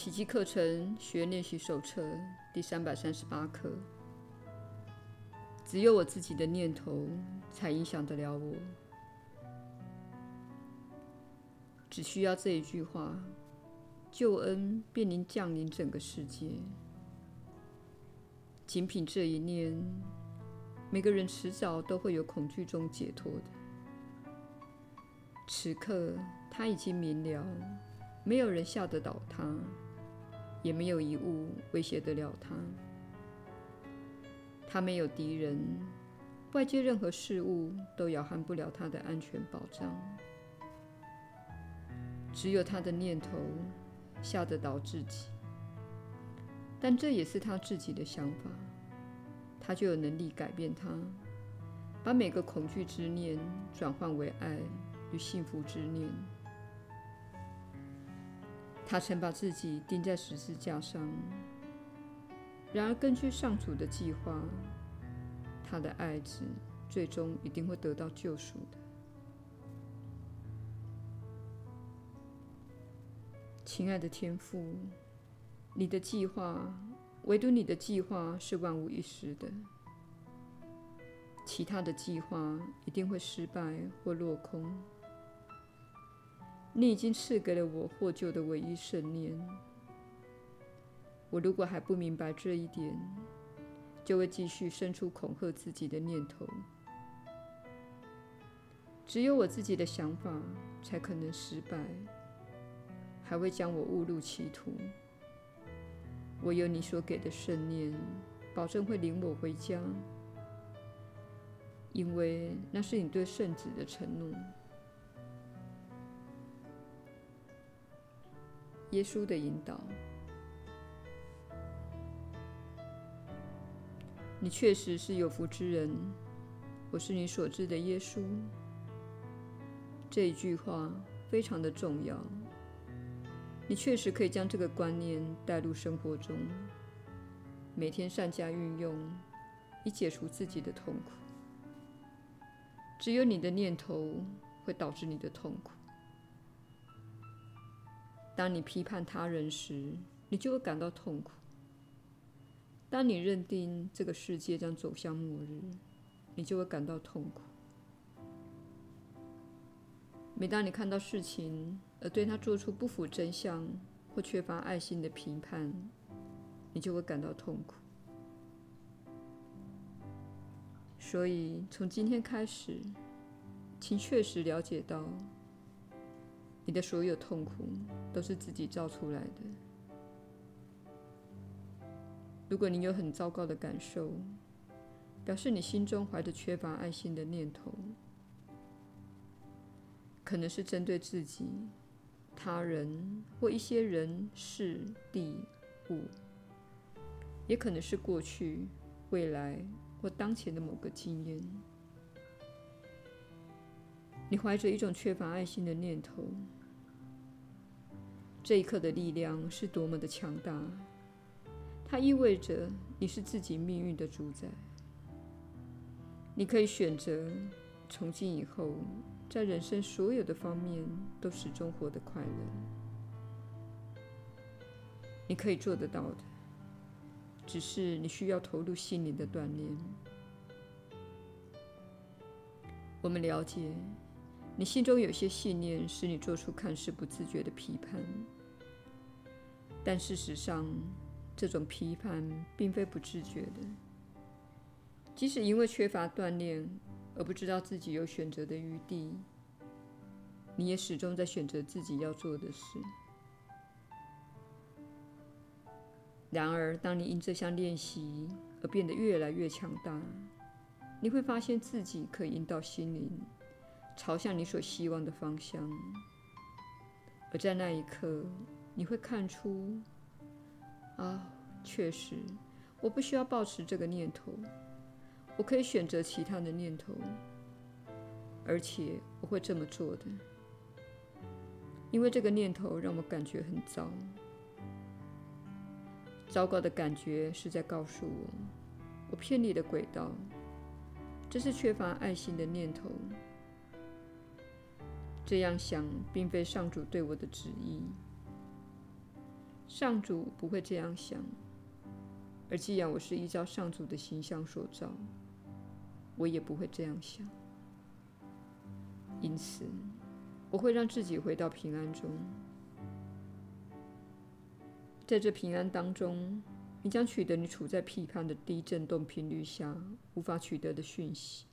奇迹课程学练习手册第三百三十八课。只有我自己的念头才影响得了我。只需要这一句话，救恩便能降临整个世界。仅凭这一念，每个人迟早都会有恐惧中解脱的。此刻他已经明了，没有人吓得倒他，也没有一物威胁得了他。他没有敌人，外界任何事物都扰撼不了他的安全保障。只有他的念头吓得倒自己，但这也是他自己的想法，他就有能力改变他，把每个恐惧之念转换为爱与幸福之念。他曾把自己钉在十字架上，然而根据上主的计划，他的爱子最终一定会得到救赎的。亲爱的天父，你的计划，唯独你的计划是万无一失的，其他的计划一定会失败或落空。你已经赐给了我获救的唯一圣念，我如果还不明白这一点，就会继续生出恐吓自己的念头。只有我自己的想法才可能失败。还会将我误入歧途。唯有你所给的圣念，保证会领我回家，因为那是你对圣子的承诺。耶稣的引导，你确实是有福之人。我是你所知的耶稣。这一句话非常的重要。你确实可以将这个观念带入生活中，每天善加运用，以解除自己的痛苦。只有你的念头会导致你的痛苦。当你批判他人时，你就会感到痛苦；当你认定这个世界将走向末日，你就会感到痛苦。每当你看到事情，而对他做出不符真相或缺乏爱心的评判，你就会感到痛苦。所以，从今天开始，请确实了解到，你的所有痛苦都是自己造出来的。如果你有很糟糕的感受，表示你心中怀着缺乏爱心的念头，可能是针对自己。他人或一些人、事、地、物，也可能是过去、未来或当前的某个经验。你怀着一种缺乏爱心的念头，这一刻的力量是多么的强大！它意味着你是自己命运的主宰。你可以选择从今以后。在人生所有的方面都始终活得快乐，你可以做得到的，只是你需要投入心灵的锻炼。我们了解，你心中有些信念使你做出看似不自觉的批判，但事实上，这种批判并非不自觉的。即使因为缺乏锻炼，而不知道自己有选择的余地，你也始终在选择自己要做的事。然而，当你因这项练习而变得越来越强大，你会发现自己可以引导心灵朝向你所希望的方向。而在那一刻，你会看出：啊，确实，我不需要抱持这个念头。我可以选择其他的念头，而且我会这么做的，因为这个念头让我感觉很糟。糟糕的感觉是在告诉我，我偏离了轨道，这是缺乏爱心的念头。这样想并非上主对我的旨意。上主不会这样想。而既然我是依照上主的形象所造，我也不会这样想。因此，我会让自己回到平安中。在这平安当中，你将取得你处在批判的低振动频率下无法取得的讯息。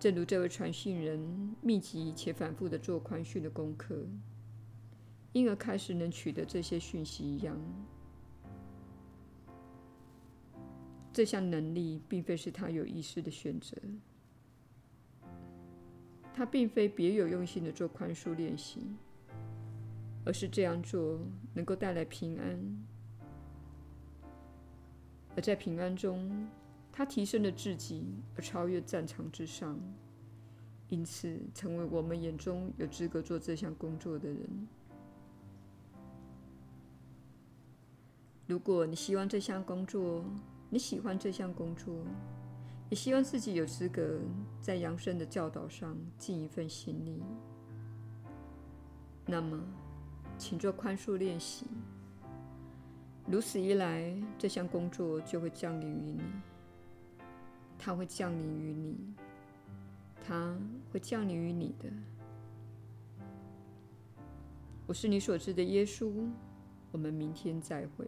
正如这位传信人密集且反复地做宽恕的功课，因而开始能取得这些讯息一样。这项能力并非是他有意识的选择，他并非别有用心的做宽恕练习，而是这样做能够带来平安，而在平安中，他提升了自己而超越战场之上，因此成为我们眼中有资格做这项工作的人。如果你希望这项工作，你喜欢这项工作，也希望自己有资格在扬升的教导上尽一份心力。那么，请做宽恕练习。如此一来，这项工作就会降临于你。它会降临于你，它会降临于你的。我是你所知的耶稣。我们明天再会。